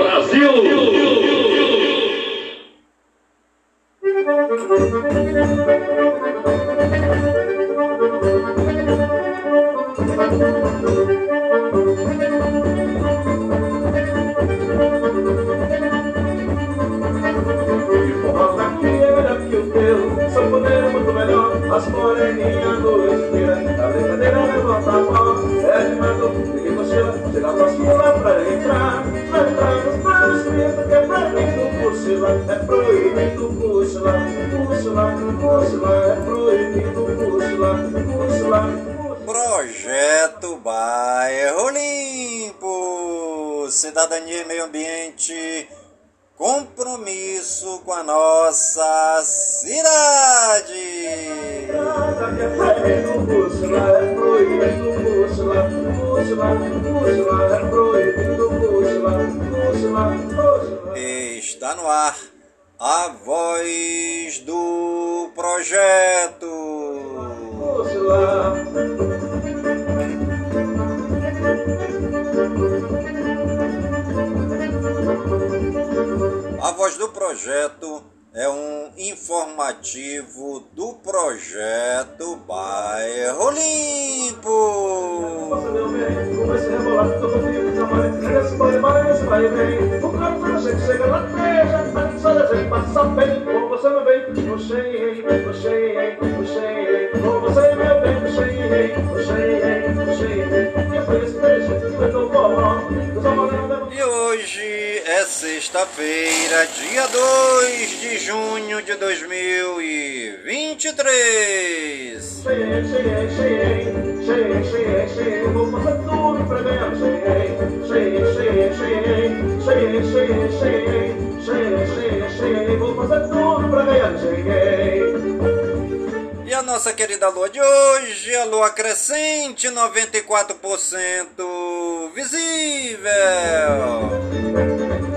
Brasil! Brasil. cochila, é proibido cochila, cochila, cochila, é proibido cochila, cochila. Projeto Bairro Limpo, Cidadania e Meio Ambiente, compromisso com a nossa cidade. Música Está no ar a voz do projeto. A voz do projeto é um informativo do projeto Bairro Limpo. Sexta-feira, dia 2 de junho de 2023. Cheguei, cheguei, cheguei, cheguei, cheguei, cheguei, vou fazer tudo pra ganhar. Cheguei, cheguei, cheguei, cheguei, cheguei, cheguei, cheguei, cheguei, vou fazer tudo pra ganhar. Cheguei. E a nossa querida lua de hoje, a lua crescente, 94% visível.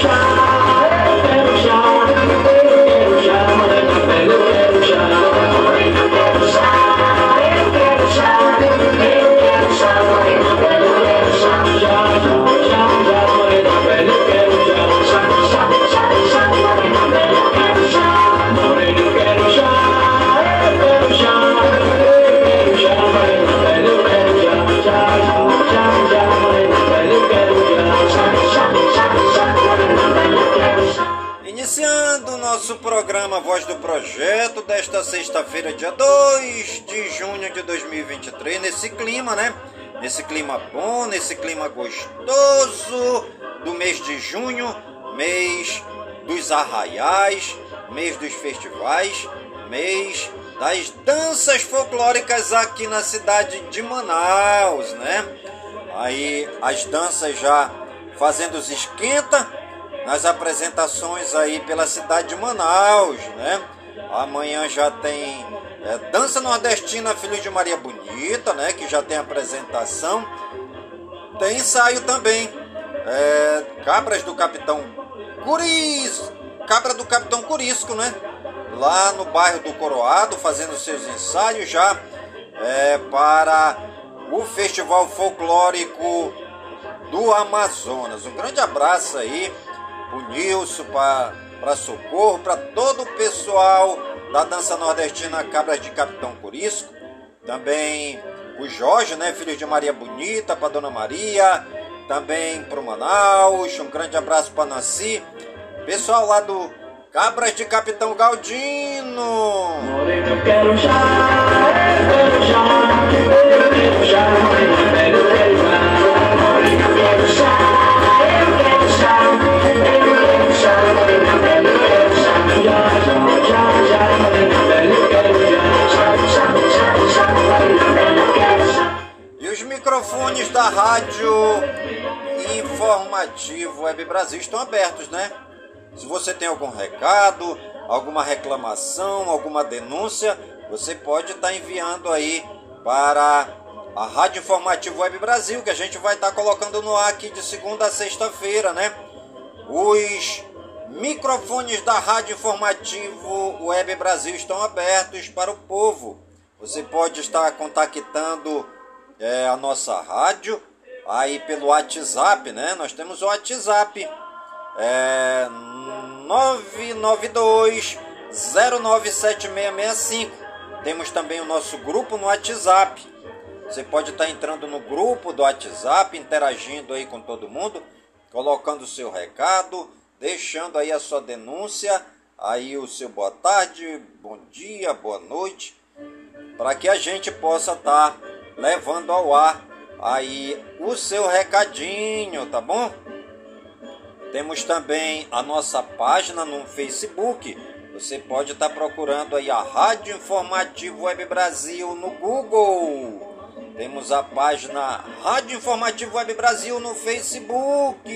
sunshine. Clima bom, nesse clima gostoso do mês de junho, mês dos arraiais, mês dos festivais, mês das danças folclóricas aqui na cidade de Manaus, né? Aí as danças já fazendo os esquenta nas apresentações aí pela cidade de Manaus, né? Amanhã já tem é, Dança Nordestina Filho de Maria Bonita, né? Que já tem apresentação. Tem ensaio também. É, cabras do Capitão Curis. Cabra do Capitão Curisco, né? Lá no bairro do Coroado, fazendo seus ensaios já é, para o Festival Folclórico do Amazonas. Um grande abraço aí o Nilson, para Socorro, para todo o pessoal da dança nordestina Cabras de Capitão Curisco. Também o Jorge, né, filho de Maria Bonita, para Dona Maria. Também para o Manaus. Um grande abraço para Nancy. Pessoal lá do Cabras de Capitão Galdino. Moreno, eu quero já, eu quero já, eu quero já, eu quero Rádio Informativo Web Brasil estão abertos, né? Se você tem algum recado, alguma reclamação, alguma denúncia, você pode estar tá enviando aí para a Rádio Informativo Web Brasil, que a gente vai estar tá colocando no ar aqui de segunda a sexta-feira, né? Os microfones da Rádio Informativo Web Brasil estão abertos para o povo. Você pode estar contactando é, a nossa rádio aí pelo WhatsApp, né? Nós temos o WhatsApp é 992 097665. Temos também o nosso grupo no WhatsApp. Você pode estar entrando no grupo do WhatsApp, interagindo aí com todo mundo, colocando o seu recado, deixando aí a sua denúncia, aí o seu boa tarde, bom dia, boa noite, para que a gente possa estar levando ao ar aí o seu recadinho, tá bom? Temos também a nossa página no Facebook. Você pode estar procurando aí a Rádio Informativo Web Brasil no Google. Temos a página Rádio Informativo Web Brasil no Facebook.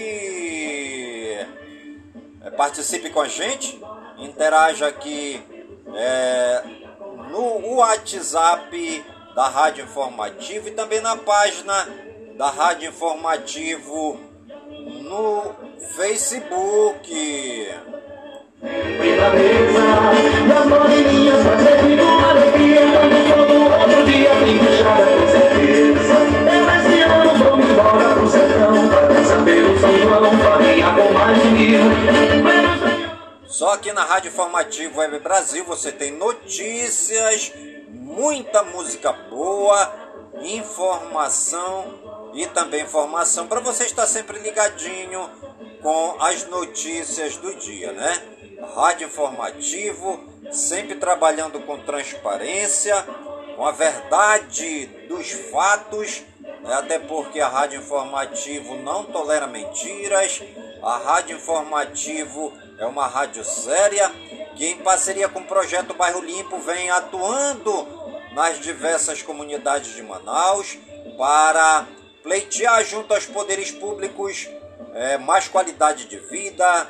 É, participe com a gente, interaja aqui é, no WhatsApp da Rádio Informativo e também na página da Rádio Informativo no Facebook. Mil só aqui na Rádio Informativo Web Brasil você tem notícias, muita música boa, informação e também informação para você estar sempre ligadinho com as notícias do dia, né? Rádio Informativo, sempre trabalhando com transparência, com a verdade dos fatos, né? até porque a Rádio Informativo não tolera mentiras, a Rádio Informativo é uma rádio séria que, em parceria com o projeto Bairro Limpo, vem atuando nas diversas comunidades de Manaus para pleitear junto aos poderes públicos é, mais qualidade de vida,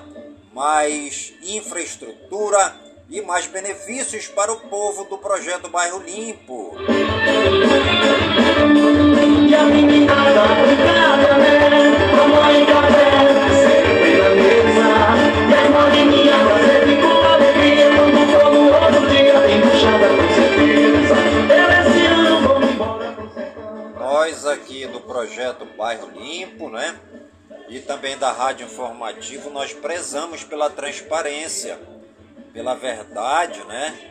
mais infraestrutura e mais benefícios para o povo do projeto Bairro Limpo. E a meninada brincada, Nós aqui do projeto Bairro Limpo, né? E também da Rádio Informativo, nós prezamos pela transparência pela verdade, né?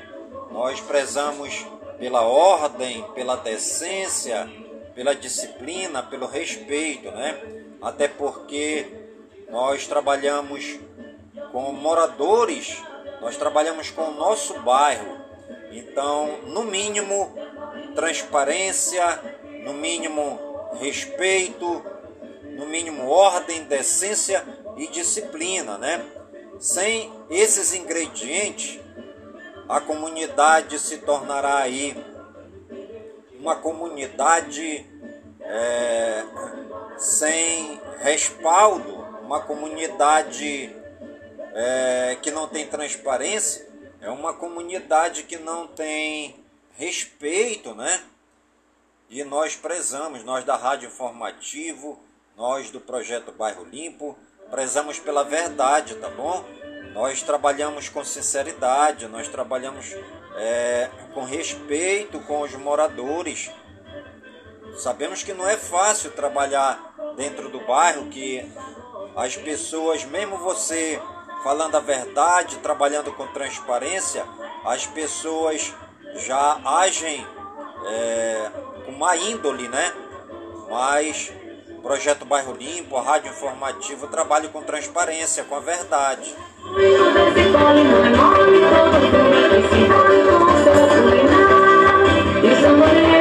Nós prezamos pela ordem, pela decência, pela disciplina, pelo respeito, né? Até porque nós trabalhamos com moradores, nós trabalhamos com o nosso bairro. Então, no mínimo, transparência, no mínimo, respeito, no mínimo, ordem, decência e disciplina, né? Sem esses ingredientes, a comunidade se tornará aí uma comunidade é, sem respaldo, uma comunidade é, que não tem transparência, é uma comunidade que não tem respeito, né? E nós prezamos, nós da Rádio Informativo, nós do Projeto Bairro Limpo, prezamos pela verdade, tá bom? Nós trabalhamos com sinceridade, nós trabalhamos é, com respeito com os moradores. Sabemos que não é fácil trabalhar dentro do bairro, que as pessoas, mesmo você falando a verdade, trabalhando com transparência, as pessoas já agem é, com uma índole, né? Mas o Projeto Bairro Limpo, a Rádio informativo, trabalha com transparência, com a verdade. É Música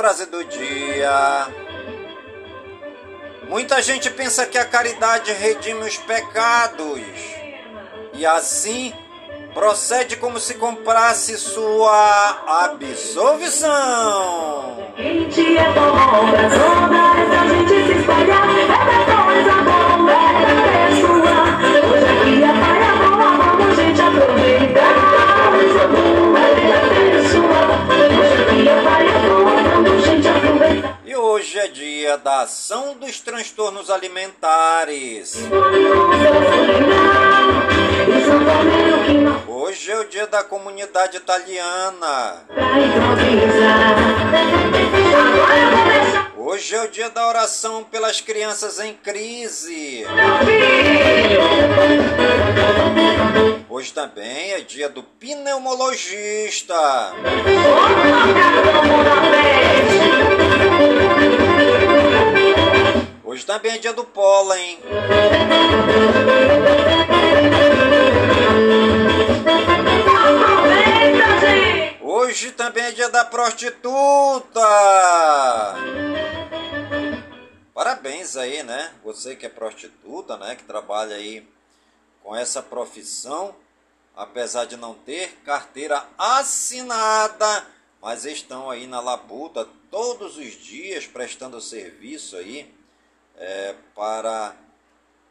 Frase do dia. Muita gente pensa que a caridade redime os pecados e assim procede como se comprasse sua absolvição. É a gente se é hoje é dia da ação dos transtornos alimentares. Hoje é o dia da comunidade italiana. Hoje é o dia da oração pelas crianças em crise. Hoje também é dia do pneumologista. Hoje também é dia do pólen. Hoje também é dia da prostituta. Parabéns aí, né? Você que é prostituta, né? Que trabalha aí com essa profissão, apesar de não ter carteira assinada, mas estão aí na labuta todos os dias prestando serviço aí é, para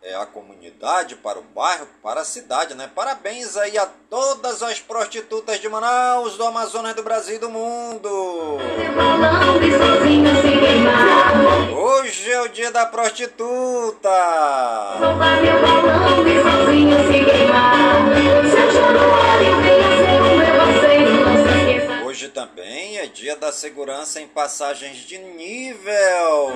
é, a comunidade, para o bairro, para a cidade, né? Parabéns aí a todas as prostitutas de Manaus, do Amazonas, do Brasil e do mundo. Hoje é o dia da prostituta. Hoje também é dia da segurança em passagens de nível.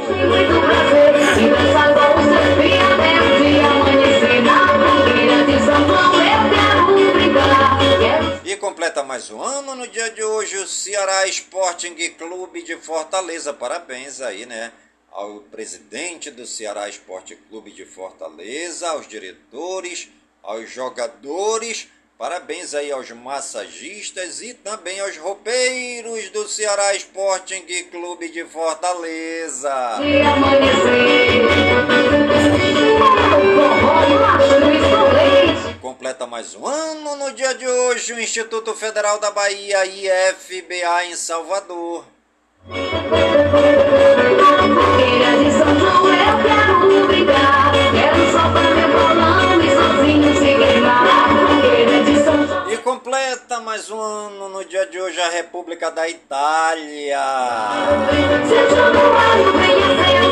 E completa mais um ano no dia de hoje o Ceará Sporting Clube de Fortaleza. Parabéns aí, né? Ao presidente do Ceará Esporte Clube de Fortaleza, aos diretores, aos jogadores Parabéns aí aos massagistas e também aos roupeiros do Ceará Sporting Clube de Fortaleza. Completa mais um ano no dia de hoje o Instituto Federal da Bahia, IFBA, em Salvador. Completa mais um ano no dia de hoje a República da Itália.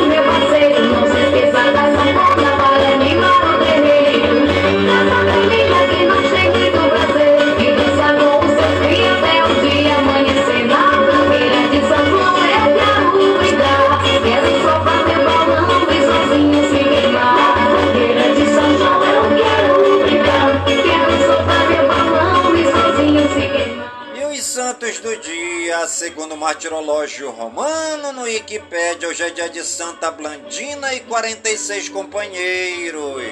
meu parceiro, não se esqueça da do dia, segundo o martirológio romano no Wikipédia, hoje é dia de Santa Blandina e 46 companheiros.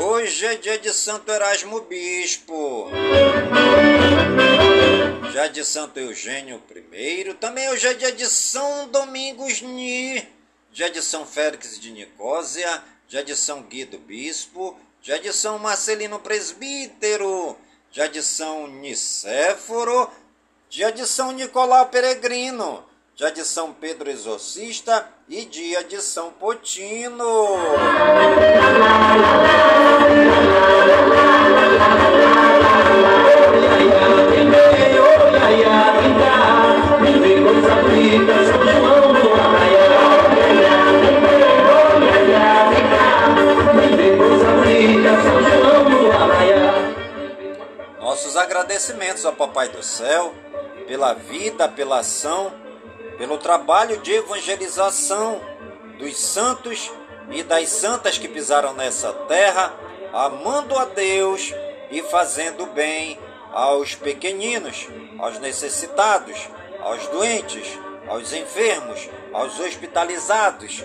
Hoje é dia de Santo Erasmo Bispo. Já de Santo Eugênio I. Também hoje é dia de São Domingos Ni. Dia de São Félix de Nicósia. Dia de São Guido Bispo já de São Marcelino Presbítero, já de São Nicéforo, dia de São Nicolau Peregrino, dia de São Pedro Exorcista e dia de São Potino. Agradecimentos ao Papai do Céu pela vida, pela ação, pelo trabalho de evangelização dos santos e das santas que pisaram nessa terra, amando a Deus e fazendo bem aos pequeninos, aos necessitados, aos doentes, aos enfermos, aos hospitalizados,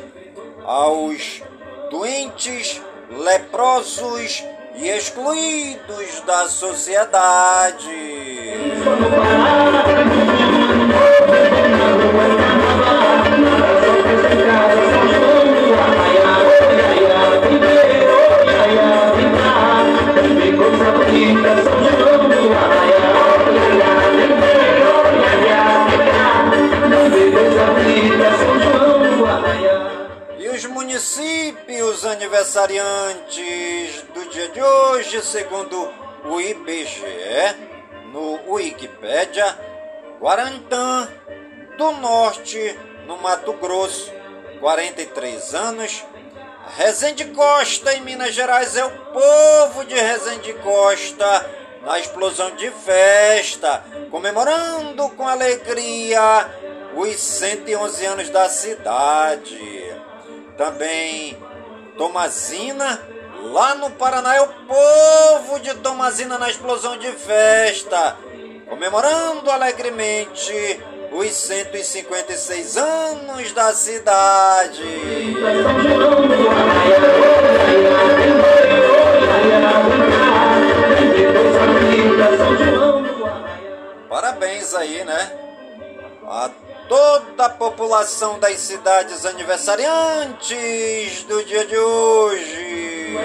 aos doentes, leprosos e excluídos da sociedade. E os municípios aniversariantes dia de hoje, segundo o IBGE, no Wikipédia, Guarantã do Norte, no Mato Grosso, 43 anos. Resende Costa, em Minas Gerais, é o povo de Resende Costa, na explosão de festa, comemorando com alegria os 111 anos da cidade. Também Tomazina, lá no Paraná, é o povo de Tomazina na explosão de festa, comemorando alegremente os 156 anos da cidade. Parabéns aí, né? A toda a população das cidades aniversariantes do dia de hoje.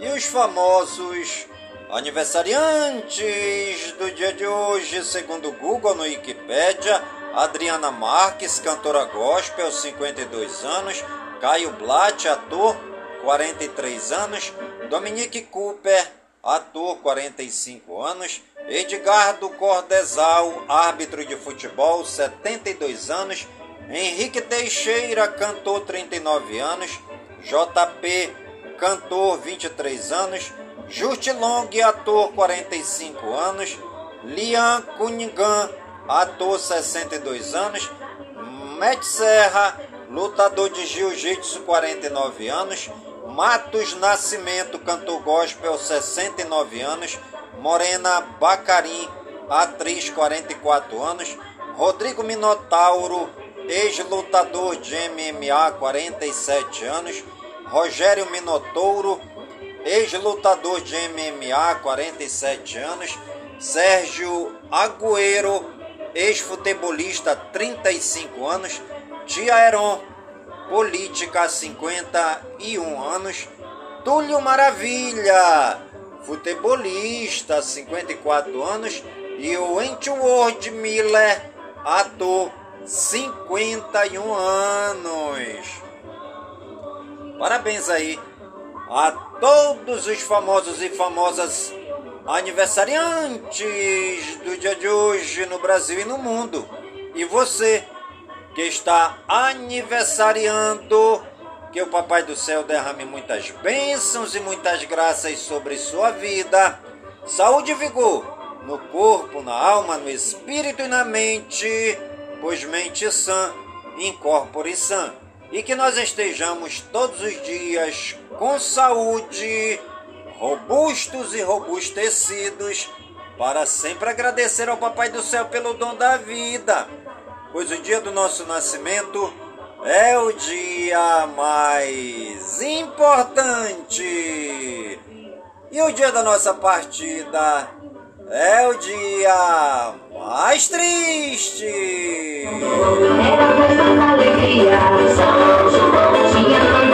E os famosos aniversariantes do dia de hoje, segundo Google no Wikipedia, Adriana Marques, cantora gospel, 52 anos, Caio Blatt, ator, 43 anos, Dominique Cooper, ator, 45 anos, Edgardo Cordesal, árbitro de futebol, 72 anos, Henrique Teixeira, cantor, 39 anos, JP, cantor, 23 anos, Just Long, ator, 45 anos, Liam Cunningham, ator, 62 anos, Matt Serra, lutador de jiu-jitsu, 49 anos, Matos Nascimento, cantor gospel, 69 anos, Morena Bacarim, atriz, 44 anos, Rodrigo Minotauro, ex-lutador de MMA, 47 anos, Rogério Minotouro, ex-lutador de MMA, 47 anos, Sérgio Agüero, ex-futebolista, 35 anos, Tia Heron, política, 51 anos, Túlio Maravilha, futebolista, 54 anos, e o Wentworth Miller, ator, 51 anos. Parabéns aí a todos os famosos e famosas aniversariantes do dia de hoje no Brasil e no mundo. E você que está aniversariando, que o Papai do Céu derrame muitas bênçãos e muitas graças sobre sua vida, saúde e vigor no corpo, na alma, no espírito e na mente, pois mente sã, incorpore sã. E que nós estejamos todos os dias com saúde, robustos e robustecidos, para sempre agradecer ao Papai do Céu pelo dom da vida, pois o dia do nosso nascimento é o dia mais importante. E o dia da nossa partida é o dia mais triste. Era alegria, São João tinha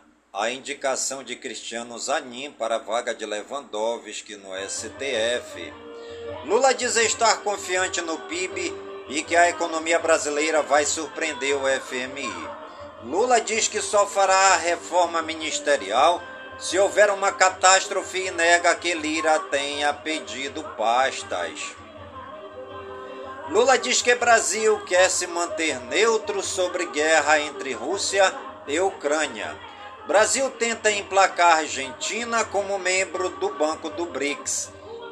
a indicação de Cristiano Zanin para a vaga de Lewandowski no STF. Lula diz estar confiante no PIB e que a economia brasileira vai surpreender o FMI. Lula diz que só fará a reforma ministerial se houver uma catástrofe e nega que Lira tenha pedido pastas. Lula diz que Brasil quer se manter neutro sobre guerra entre Rússia e Ucrânia. Brasil tenta emplacar Argentina como membro do Banco do BRICS.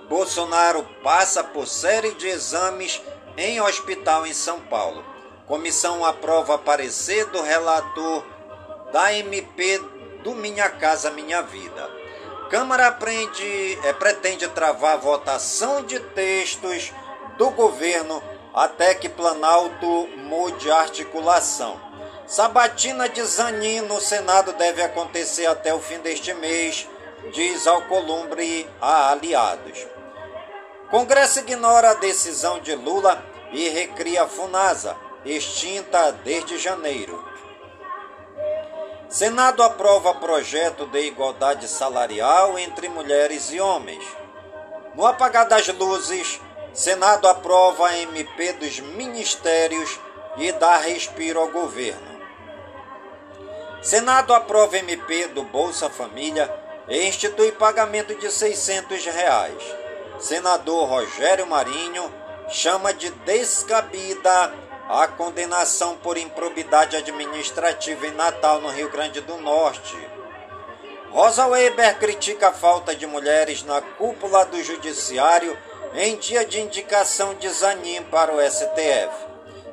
Bolsonaro passa por série de exames em hospital em São Paulo. Comissão aprova parecer do relator da MP do Minha Casa Minha Vida. Câmara aprende, é, pretende travar votação de textos do governo até que Planalto mude articulação. Sabatina de Zanin no Senado deve acontecer até o fim deste mês, diz Alcolumbre a aliados. Congresso ignora a decisão de Lula e recria a FUNASA, extinta desde janeiro. Senado aprova projeto de igualdade salarial entre mulheres e homens. No apagar das luzes, Senado aprova a MP dos ministérios e dá respiro ao governo. Senado aprova MP do Bolsa Família e institui pagamento de 600 reais. Senador Rogério Marinho chama de descabida a condenação por improbidade administrativa em Natal, no Rio Grande do Norte. Rosa Weber critica a falta de mulheres na cúpula do Judiciário em dia de indicação de Zanin para o STF.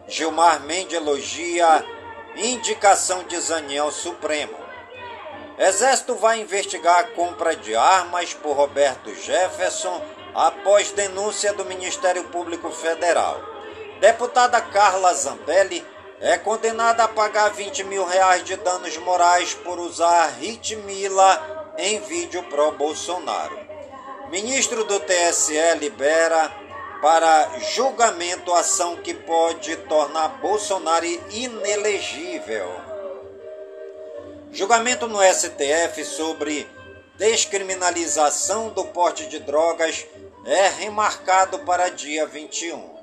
Gilmar Mendes elogia indicação de Zanin ao Supremo. Exército vai investigar a compra de armas por Roberto Jefferson após denúncia do Ministério Público Federal. Deputada Carla Zambelli é condenada a pagar 20 mil reais de danos morais por usar Ritmila em vídeo pró-Bolsonaro. Ministro do TSE libera para julgamento ação que pode tornar Bolsonaro inelegível. Julgamento no STF sobre descriminalização do porte de drogas é remarcado para dia 21.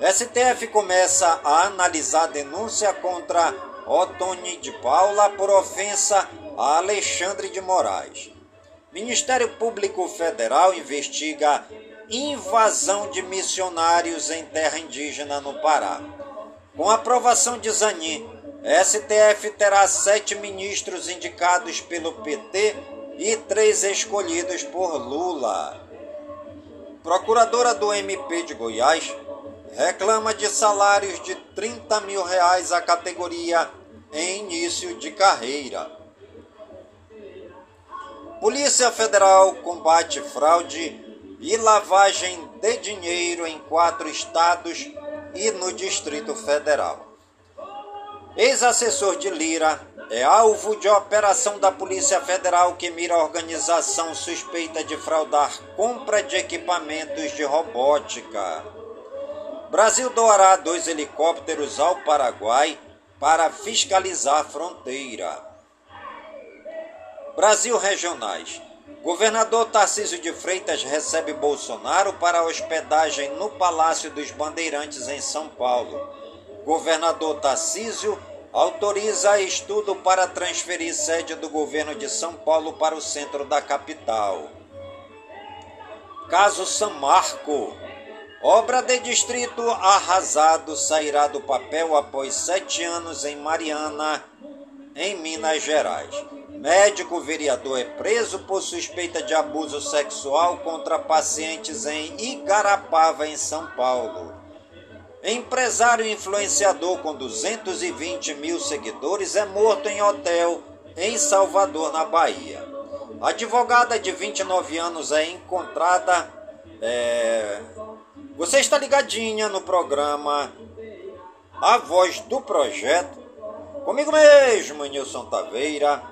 STF começa a analisar denúncia contra Otoni de Paula por ofensa a Alexandre de Moraes. Ministério Público Federal investiga invasão de missionários em terra indígena no Pará. Com aprovação de Zanin, STF terá sete ministros indicados pelo PT e três escolhidos por Lula. Procuradora do MP de Goiás reclama de salários de 30 mil reais a categoria em início de carreira. Polícia Federal combate fraude e lavagem de dinheiro em quatro estados e no Distrito Federal. Ex-assessor de Lira é alvo de operação da Polícia Federal que mira a organização suspeita de fraudar compra de equipamentos de robótica. Brasil doará dois helicópteros ao Paraguai para fiscalizar a fronteira. Brasil Regionais. Governador Tarcísio de Freitas recebe Bolsonaro para hospedagem no Palácio dos Bandeirantes em São Paulo. Governador Tarcísio autoriza estudo para transferir sede do governo de São Paulo para o centro da capital. Caso São Marco. Obra de distrito arrasado sairá do papel após sete anos em Mariana, em Minas Gerais. Médico vereador é preso por suspeita de abuso sexual contra pacientes em Igarapava, em São Paulo. Empresário influenciador com 220 mil seguidores é morto em hotel em Salvador, na Bahia. Advogada de 29 anos é encontrada é, você está ligadinha no programa A Voz do Projeto, comigo mesmo, Nilson Taveira,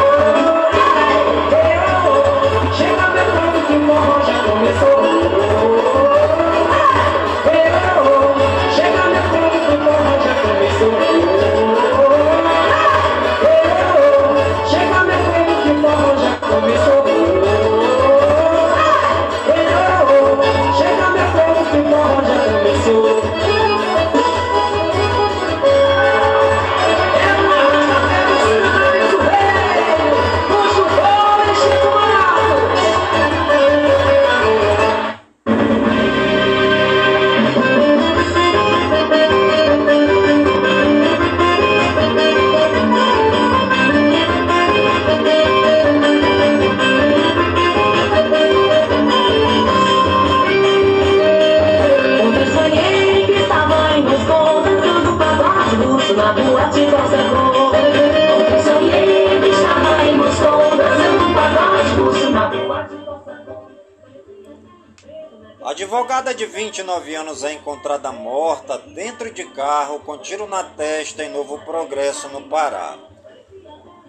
Progresso, no Pará.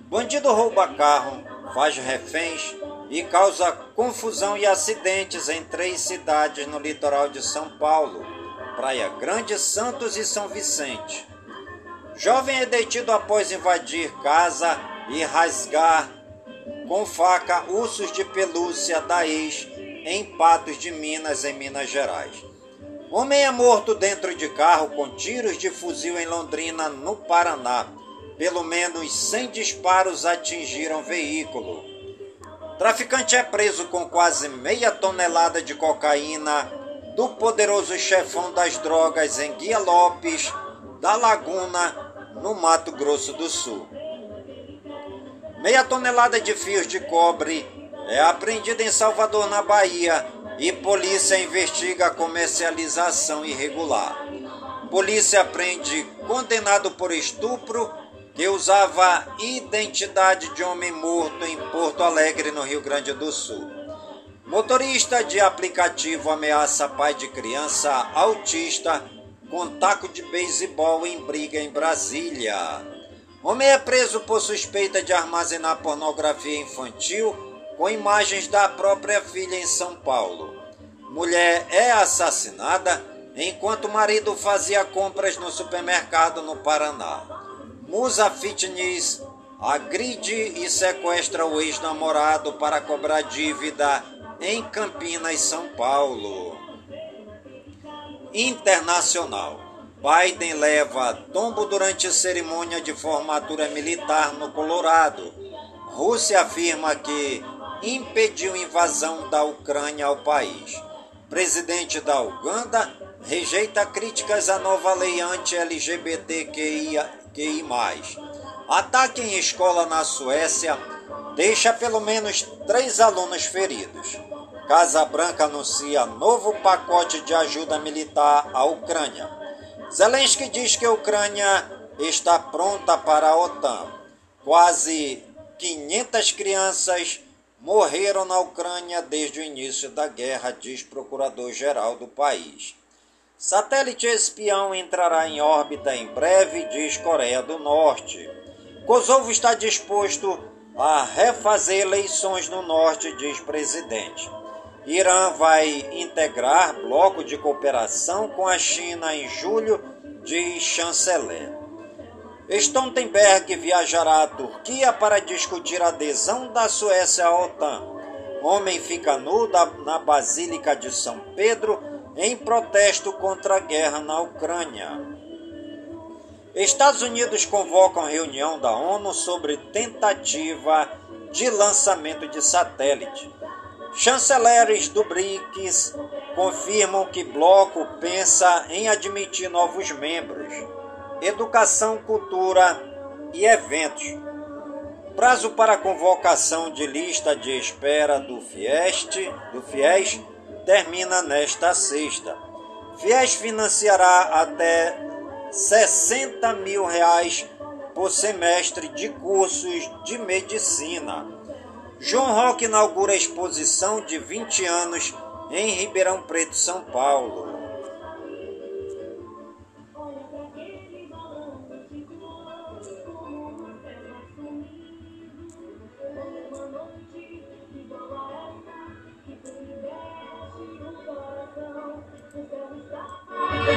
Bandido rouba carro, faz reféns e causa confusão e acidentes em três cidades no litoral de São Paulo, Praia Grande, Santos e São Vicente. Jovem é detido após invadir casa e rasgar com faca ursos de pelúcia da ex em Patos de Minas, em Minas Gerais. Homem é morto dentro de carro com tiros de fuzil em Londrina, no Paraná. Pelo menos 100 disparos atingiram veículo. Traficante é preso com quase meia tonelada de cocaína do poderoso chefão das drogas em Guia Lopes, da Laguna, no Mato Grosso do Sul. Meia tonelada de fios de cobre é apreendida em Salvador, na Bahia, e polícia investiga comercialização irregular. Polícia prende condenado por estupro que usava identidade de homem morto em Porto Alegre, no Rio Grande do Sul. Motorista de aplicativo ameaça pai de criança autista com taco de beisebol em briga em Brasília. Homem é preso por suspeita de armazenar pornografia infantil com imagens da própria filha em São Paulo. Mulher é assassinada enquanto o marido fazia compras no supermercado no Paraná. Musa Fitness agride e sequestra o ex-namorado para cobrar dívida em Campinas, São Paulo. Internacional. Biden leva tombo durante cerimônia de formatura militar no Colorado. Rússia afirma que impediu invasão da Ucrânia ao país. Presidente da Uganda rejeita críticas à nova lei anti-LGBTQI. Ataque em escola na Suécia deixa pelo menos três alunos feridos. Casa Branca anuncia novo pacote de ajuda militar à Ucrânia. Zelensky diz que a Ucrânia está pronta para a OTAN. Quase 500 crianças morreram na Ucrânia desde o início da guerra, diz procurador-geral do país. Satélite espião entrará em órbita em breve, diz Coreia do Norte. Kosovo está disposto a refazer eleições no norte, diz presidente. Irã vai integrar bloco de cooperação com a China em julho, diz chanceler. Stoltenberg viajará à Turquia para discutir a adesão da Suécia à OTAN. Homem fica nu na Basílica de São Pedro em protesto contra a guerra na Ucrânia. Estados Unidos convocam reunião da ONU sobre tentativa de lançamento de satélite. Chanceleres do BRICS confirmam que bloco pensa em admitir novos membros educação, cultura e eventos. Prazo para convocação de lista de espera do Fieste, do FIES termina nesta sexta. FIES financiará até 60 mil reais por semestre de cursos de medicina. João Roque inaugura exposição de 20 anos em Ribeirão Preto, São Paulo.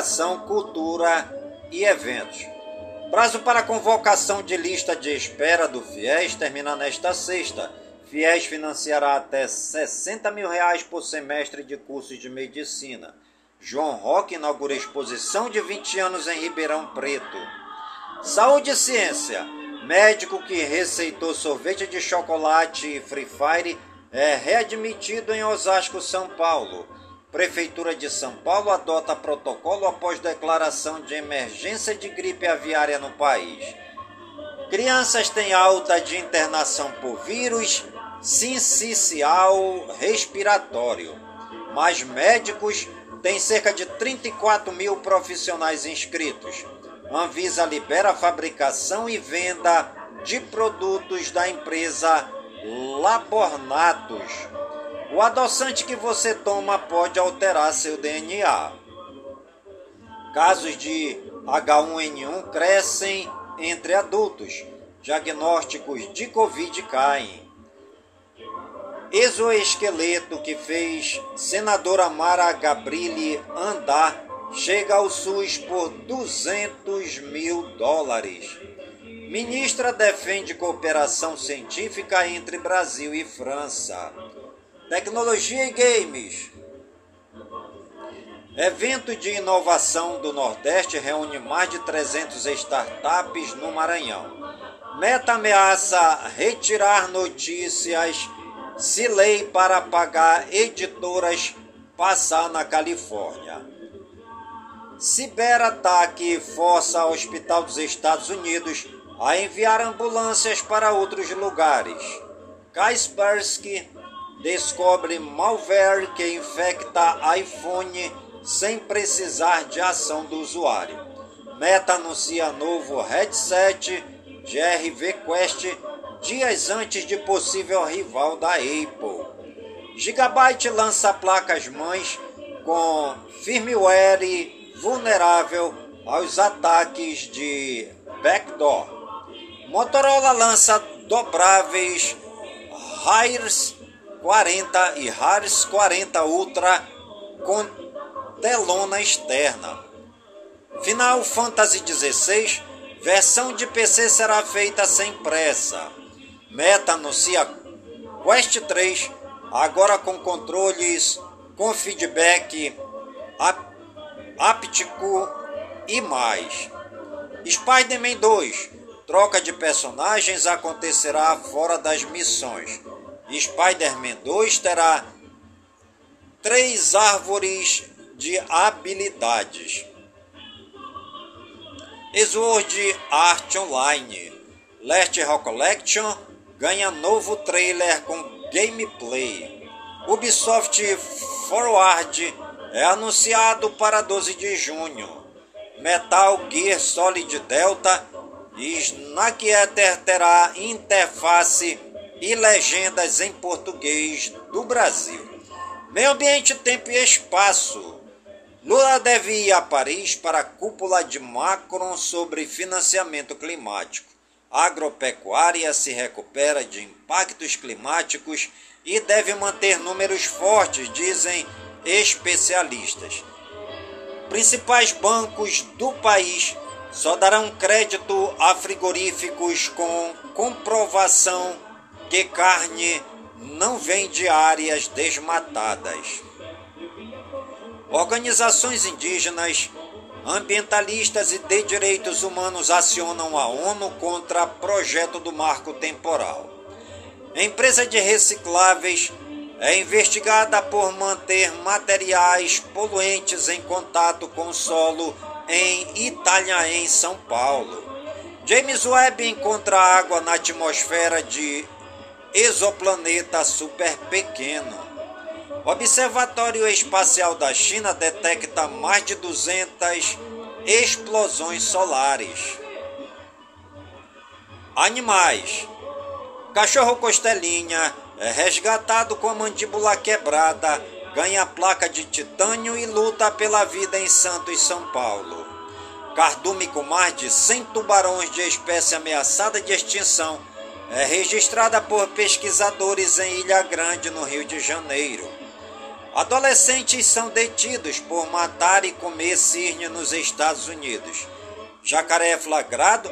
Educação, Cultura e Eventos. Prazo para convocação de lista de espera do FIES termina nesta sexta. FIES financiará até 60 mil reais por semestre de cursos de medicina. João Roque inaugura exposição de 20 anos em Ribeirão Preto. Saúde e Ciência. Médico que receitou sorvete de chocolate e Free Fire é readmitido em Osasco, São Paulo. Prefeitura de São Paulo adota protocolo após declaração de emergência de gripe aviária no país. Crianças têm alta de internação por vírus sincicial respiratório. Mas médicos têm cerca de 34 mil profissionais inscritos. Anvisa libera a fabricação e venda de produtos da empresa Labornatos. O adoçante que você toma pode alterar seu DNA. Casos de H1N1 crescem entre adultos. Diagnósticos de Covid caem. Exoesqueleto que fez senadora Mara Gabrilli andar chega ao SUS por 200 mil dólares. Ministra defende cooperação científica entre Brasil e França. Tecnologia e games. Evento de inovação do Nordeste reúne mais de 300 startups no Maranhão. Meta ameaça retirar notícias se lei para pagar editoras passar na Califórnia. Ciberataque força Hospital dos Estados Unidos a enviar ambulâncias para outros lugares. Kaspersky descobre malware que infecta iPhone sem precisar de ação do usuário. Meta anuncia novo headset GRV Quest dias antes de possível rival da Apple. Gigabyte lança placas mães com firmware vulnerável aos ataques de backdoor. Motorola lança dobráveis Hires 40 e Hires 40 Ultra com telona externa. Final Fantasy XVI, versão de PC será feita sem pressa. Meta anuncia Quest 3, agora com controles com feedback áptico e mais. Spider-Man 2, troca de personagens acontecerá fora das missões. Spider-Man 2 terá três árvores de habilidades. Sword Art Online Last Rock Collection ganha novo trailer com gameplay. Ubisoft Forward é anunciado para 12 de junho. Metal Gear Solid Delta e Snack Eater terá interface e legendas em português do Brasil. Meio Ambiente, Tempo e Espaço. Lula deve ir a Paris para a cúpula de Macron sobre financiamento climático. agropecuária se recupera de impactos climáticos e deve manter números fortes, dizem especialistas. Principais bancos do país só darão crédito a frigoríficos com comprovação que carne não vem de áreas desmatadas. Organizações indígenas, ambientalistas e de direitos humanos acionam a ONU contra projeto do marco temporal. empresa de recicláveis é investigada por manter materiais poluentes em contato com o solo em Itanhaém, São Paulo. James Webb encontra água na atmosfera de exoplaneta super pequeno. Observatório Espacial da China detecta mais de 200 explosões solares. Animais. Cachorro costelinha é resgatado com a mandíbula quebrada, ganha placa de titânio e luta pela vida em Santos, São Paulo. Cardume com mais de 100 tubarões de espécie ameaçada de extinção é registrada por pesquisadores em Ilha Grande, no Rio de Janeiro. Adolescentes são detidos por matar e comer cirne nos Estados Unidos. Jacaré é flagrado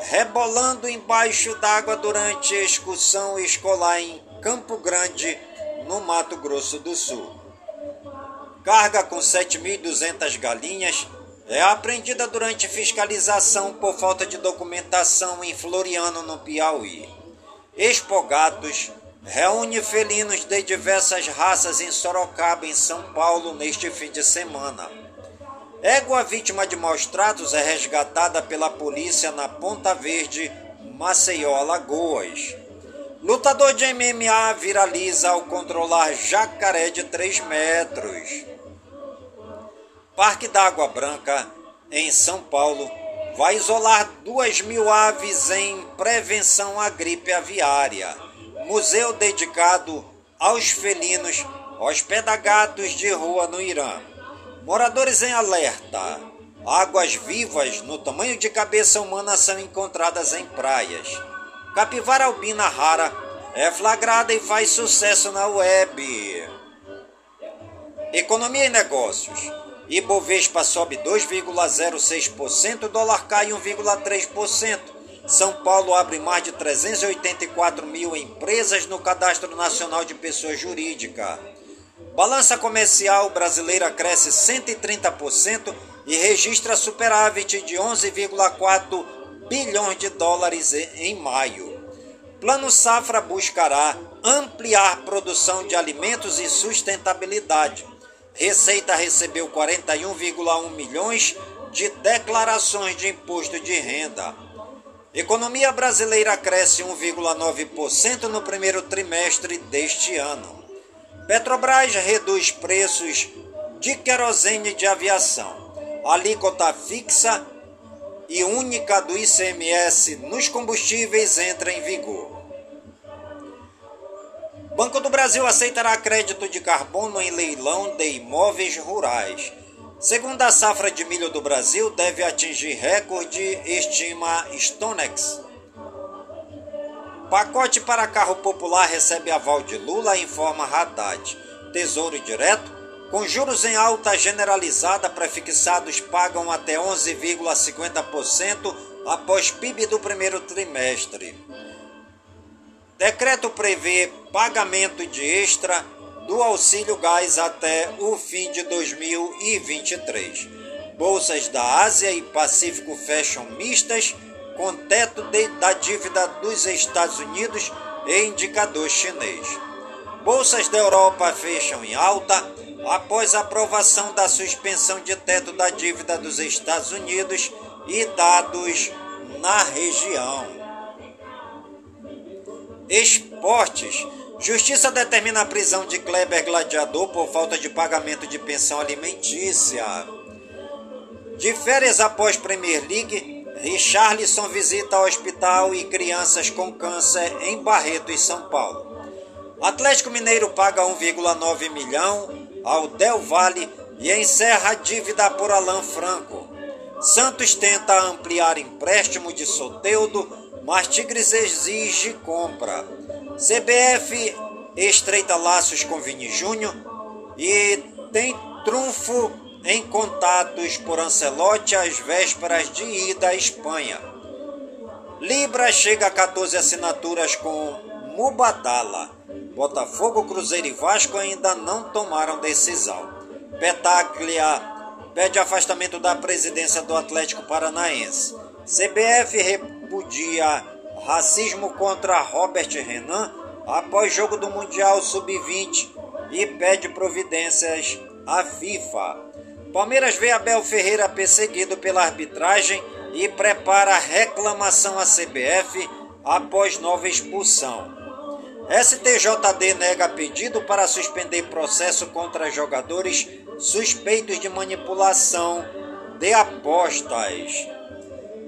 rebolando embaixo d'água durante excursão escolar em Campo Grande, no Mato Grosso do Sul. Carga com 7.200 galinhas é apreendida durante fiscalização por falta de documentação em Floriano, no Piauí. Expogatos reúne felinos de diversas raças em Sorocaba, em São Paulo, neste fim de semana. Égua vítima de maus tratos é resgatada pela polícia na Ponta Verde, Maceió, Alagoas. Lutador de MMA viraliza ao controlar jacaré de 3 metros. Parque d'Água Branca, em São Paulo, vai isolar 2 mil aves em prevenção à gripe aviária. Museu dedicado aos felinos hospeda gatos de rua no Irã. Moradores em alerta. Águas vivas no tamanho de cabeça humana são encontradas em praias. Capivara albina rara é flagrada e faz sucesso na web. Economia e negócios. Ibovespa sobe 2,06%, dólar cai 1,3%. São Paulo abre mais de 384 mil empresas no Cadastro Nacional de Pessoas Jurídicas. Balança comercial brasileira cresce 130% e registra superávit de 11,4 bilhões de dólares em maio. Plano Safra buscará ampliar produção de alimentos e sustentabilidade. Receita recebeu 41,1 milhões de declarações de imposto de renda. Economia brasileira cresce 1,9% no primeiro trimestre deste ano. Petrobras reduz preços de querosene de aviação. Alíquota fixa e única do ICMS nos combustíveis entra em vigor. Banco do Brasil aceitará crédito de carbono em leilão de imóveis rurais. Segundo a safra de milho do Brasil, deve atingir recorde, estima Stonex. Pacote para carro popular recebe aval de Lula, informa Haddad. Tesouro Direto com juros em alta generalizada, prefixados pagam até 11,50% após PIB do primeiro trimestre. Decreto prevê pagamento de extra do auxílio gás até o fim de 2023. Bolsas da Ásia e Pacífico fecham mistas com teto de, da dívida dos Estados Unidos e indicador chinês. Bolsas da Europa fecham em alta após aprovação da suspensão de teto da dívida dos Estados Unidos e dados na região. Esportes. Justiça determina a prisão de Kleber Gladiador por falta de pagamento de pensão alimentícia. De férias após Premier League, Richarlison visita hospital e crianças com câncer em Barreto e São Paulo. Atlético Mineiro paga 1,9 milhão ao Del Valle e encerra a dívida por Alan Franco. Santos tenta ampliar empréstimo de Soteudo, mas Tigres exige compra. CBF estreita laços com Vini Júnior e tem trunfo em contatos por Ancelotti às vésperas de ida à Espanha. Libra chega a 14 assinaturas com Mubadala. Botafogo, Cruzeiro e Vasco ainda não tomaram decisão. Petaglia pede afastamento da presidência do Atlético Paranaense. CBF repudia racismo contra Robert Renan após jogo do Mundial Sub-20 e pede providências à FIFA. Palmeiras vê Abel Ferreira perseguido pela arbitragem e prepara reclamação à CBF após nova expulsão. STJD nega pedido para suspender processo contra jogadores suspeitos de manipulação de apostas.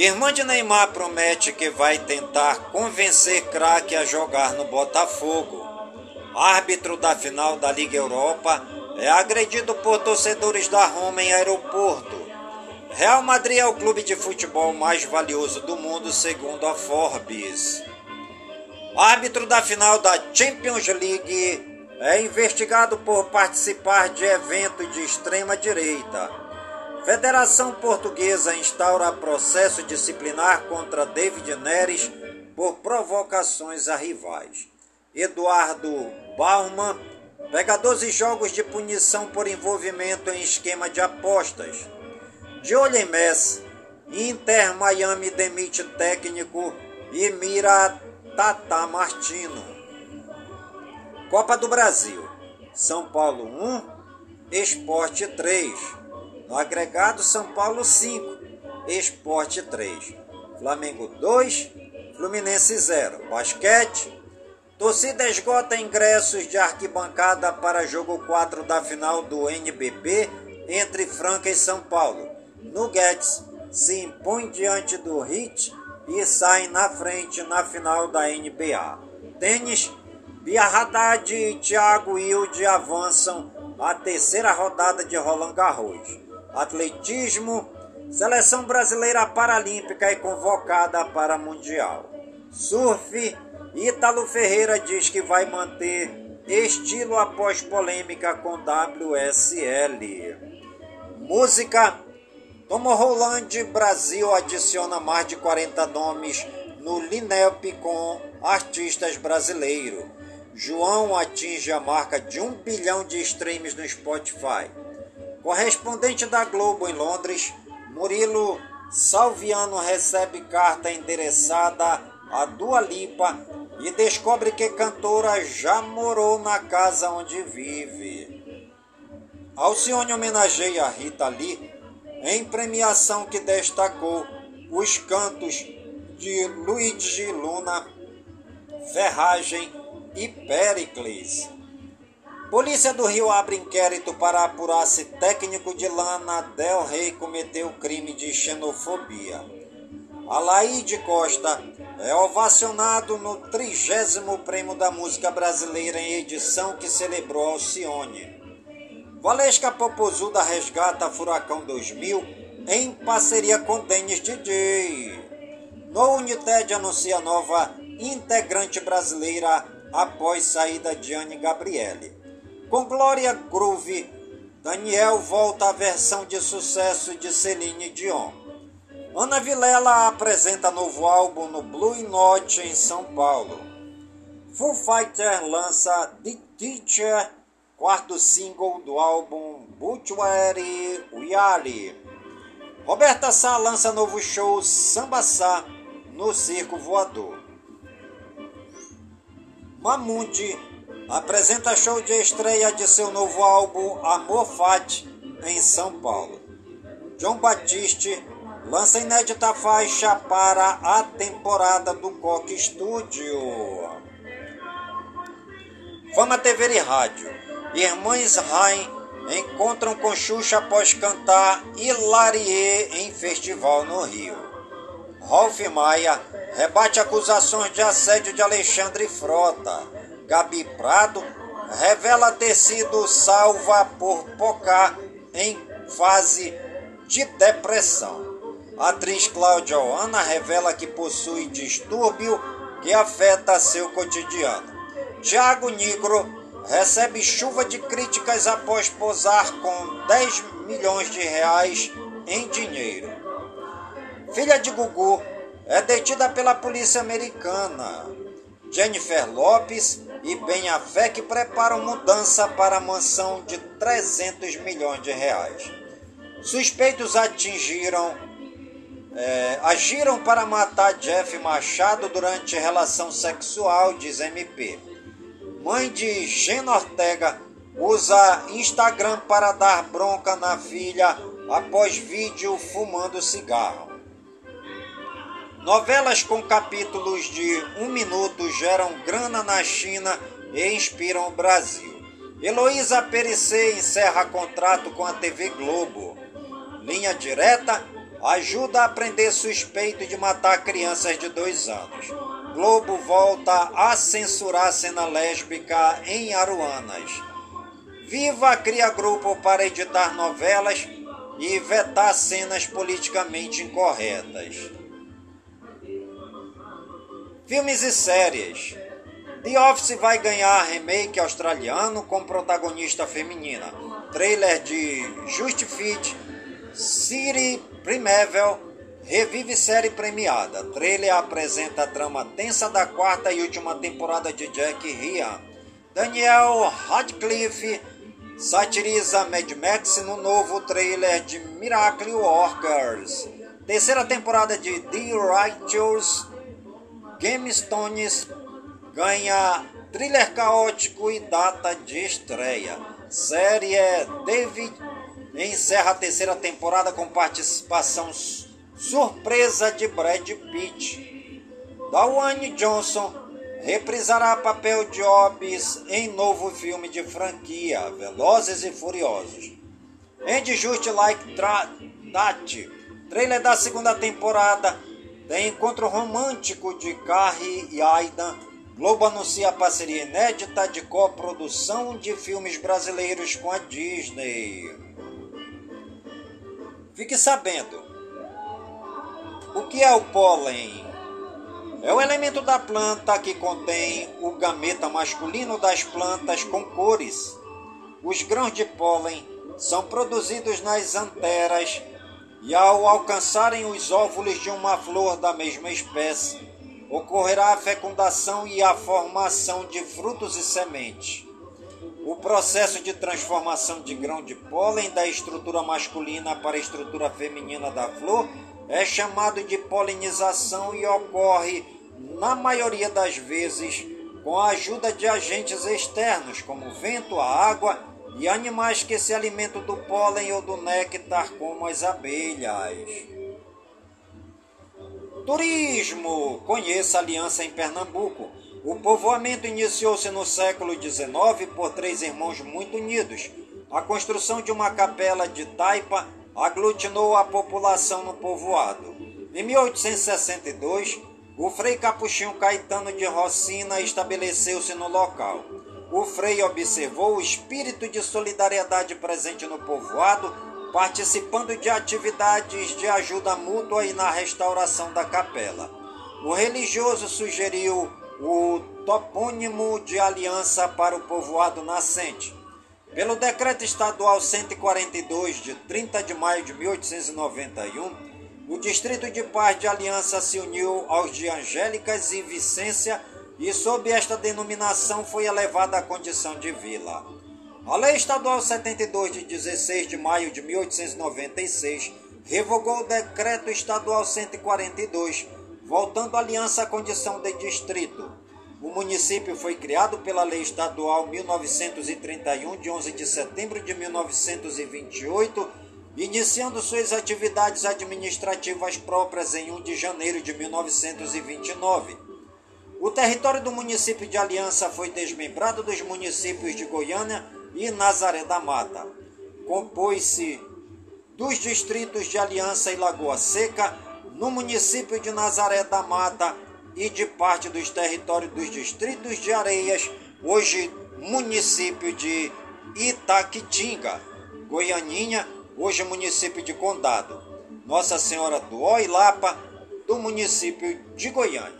Irmã de Neymar promete que vai tentar convencer craque a jogar no Botafogo. Árbitro da final da Liga Europa é agredido por torcedores da Roma em aeroporto. Real Madrid é o clube de futebol mais valioso do mundo, segundo a Forbes. Árbitro da final da Champions League é investigado por participar de evento de extrema direita. Federação Portuguesa instaura processo disciplinar contra David Neres por provocações a rivais. Eduardo Bauman pega 12 jogos de punição por envolvimento em esquema de apostas. De olho em Messi, Inter Miami demite técnico e mira Tata Martino. Copa do Brasil. São Paulo 1, Esporte 3. No agregado, São Paulo 5, Esporte 3. Flamengo 2, Fluminense 0. Basquete. Torcida esgota ingressos de arquibancada para jogo 4 da final do NBB entre Franca e São Paulo. Nuggets se impõe diante do Heat e sai na frente na final da NBA. Tênis, Bia Haddad e Thiago Wilde avançam a terceira rodada de Roland Garros atletismo, seleção brasileira paralímpica é convocada para mundial. Surf, Ítalo Ferreira diz que vai manter estilo após polêmica com WSL. Música, Tomo Roland Brasil adiciona mais de 40 nomes no Lineup com artistas brasileiros. João atinge a marca de um bilhão de streams no Spotify. Correspondente da Globo em Londres, Murilo Salviano recebe carta endereçada a Dua Lipa e descobre que cantora já morou na casa onde vive. Alcione homenageia Rita Lee em premiação que destacou os cantos de Luigi Luna, Ferragem e Pericles. Polícia do Rio abre inquérito para apurar se técnico de Lana Del Rey cometeu crime de xenofobia. Alaide Costa é ovacionado no trigésimo prêmio da música brasileira em edição que celebrou Alcione. Valesca Popozuda resgata Furacão 2000 em parceria com Denis DJ. No United anuncia nova integrante brasileira após saída de Anne Gabriele. Com Gloria Groove, Daniel volta à versão de sucesso de Celine Dion. Ana Vilela apresenta novo álbum no Blue Note em São Paulo. Full Fighter lança The Teacher, quarto single do álbum Butchery Wiari. Roberta Sá lança novo show Samba Sá no Circo Voador. Mamundi apresenta show de estreia de seu novo álbum Amor Fati em São Paulo. John Batiste lança inédita faixa para a temporada do Coque Studio. Fama TV e Rádio. Irmãs Rain encontram com Xuxa após cantar Hilarie em festival no Rio. Rolf Maia rebate acusações de assédio de Alexandre Frota. Gabi Prado revela ter sido salva por Pocá em fase de depressão. A atriz Cláudia Oana revela que possui distúrbio que afeta seu cotidiano. Tiago Negro recebe chuva de críticas após posar com 10 milhões de reais em dinheiro. Filha de Gugu é detida pela polícia americana. Jennifer Lopes e Ben Affleck preparam mudança para a mansão de 300 milhões de reais. Suspeitos atingiram, é, agiram para matar Jeff Machado durante relação sexual, diz MP. Mãe de Gena Ortega usa Instagram para dar bronca na filha após vídeo fumando cigarro. Novelas com capítulos de um minuto geram grana na China e inspiram o Brasil. Heloísa Perissé encerra contrato com a TV Globo. Linha direta ajuda a prender suspeito de matar crianças de dois anos. Globo volta a censurar cena lésbica em Aruanas. Viva cria grupo para editar novelas e vetar cenas politicamente incorretas. Filmes e séries. The Office vai ganhar remake australiano com protagonista feminina. Trailer de Just Fit, City Primeval, revive série premiada. Trailer apresenta a trama tensa da quarta e última temporada de Jack Ryan. Daniel Radcliffe satiriza Mad Max no novo trailer de Miracle Workers. Terceira temporada de The Righteous Game Stones ganha thriller caótico e data de estreia. Série David encerra a terceira temporada com participação surpresa de Brad Pitt. Dwayne Johnson reprisará papel de Hobbes em novo filme de franquia, Velozes e Furiosos. Andy Just Like That, trailer da segunda temporada tem encontro romântico de Carrie e Aidan. Globo anuncia a parceria inédita de coprodução de filmes brasileiros com a Disney. Fique sabendo. O que é o pólen? É o elemento da planta que contém o gameta masculino das plantas com cores. Os grãos de pólen são produzidos nas anteras e ao alcançarem os óvulos de uma flor da mesma espécie, ocorrerá a fecundação e a formação de frutos e sementes. O processo de transformação de grão de pólen da estrutura masculina para a estrutura feminina da flor é chamado de polinização e ocorre, na maioria das vezes, com a ajuda de agentes externos, como vento, a água e animais que se alimentam do pólen ou do néctar, como as abelhas. Turismo! Conheça a Aliança em Pernambuco. O povoamento iniciou-se no século XIX por três irmãos muito unidos. A construção de uma capela de taipa aglutinou a população no povoado. Em 1862, o frei Capuchinho Caetano de Rocina estabeleceu-se no local o Frei observou o espírito de solidariedade presente no povoado, participando de atividades de ajuda mútua e na restauração da capela. O religioso sugeriu o topônimo de aliança para o povoado nascente. Pelo decreto estadual 142 de 30 de maio de 1891, o distrito de paz de Aliança se uniu aos de Angélicas e Vicência e sob esta denominação foi elevada à condição de vila. A Lei Estadual 72 de 16 de maio de 1896 revogou o Decreto Estadual 142, voltando a aliança à condição de distrito. O município foi criado pela Lei Estadual 1931 de 11 de setembro de 1928, iniciando suas atividades administrativas próprias em 1 de janeiro de 1929. O território do município de Aliança foi desmembrado dos municípios de Goiânia e Nazaré da Mata. Compôs-se dos distritos de Aliança e Lagoa Seca, no município de Nazaré da Mata e de parte dos territórios dos distritos de Areias, hoje município de Itaquitinga, Goianinha, hoje município de Condado, Nossa Senhora do Oilapa, do município de Goiânia.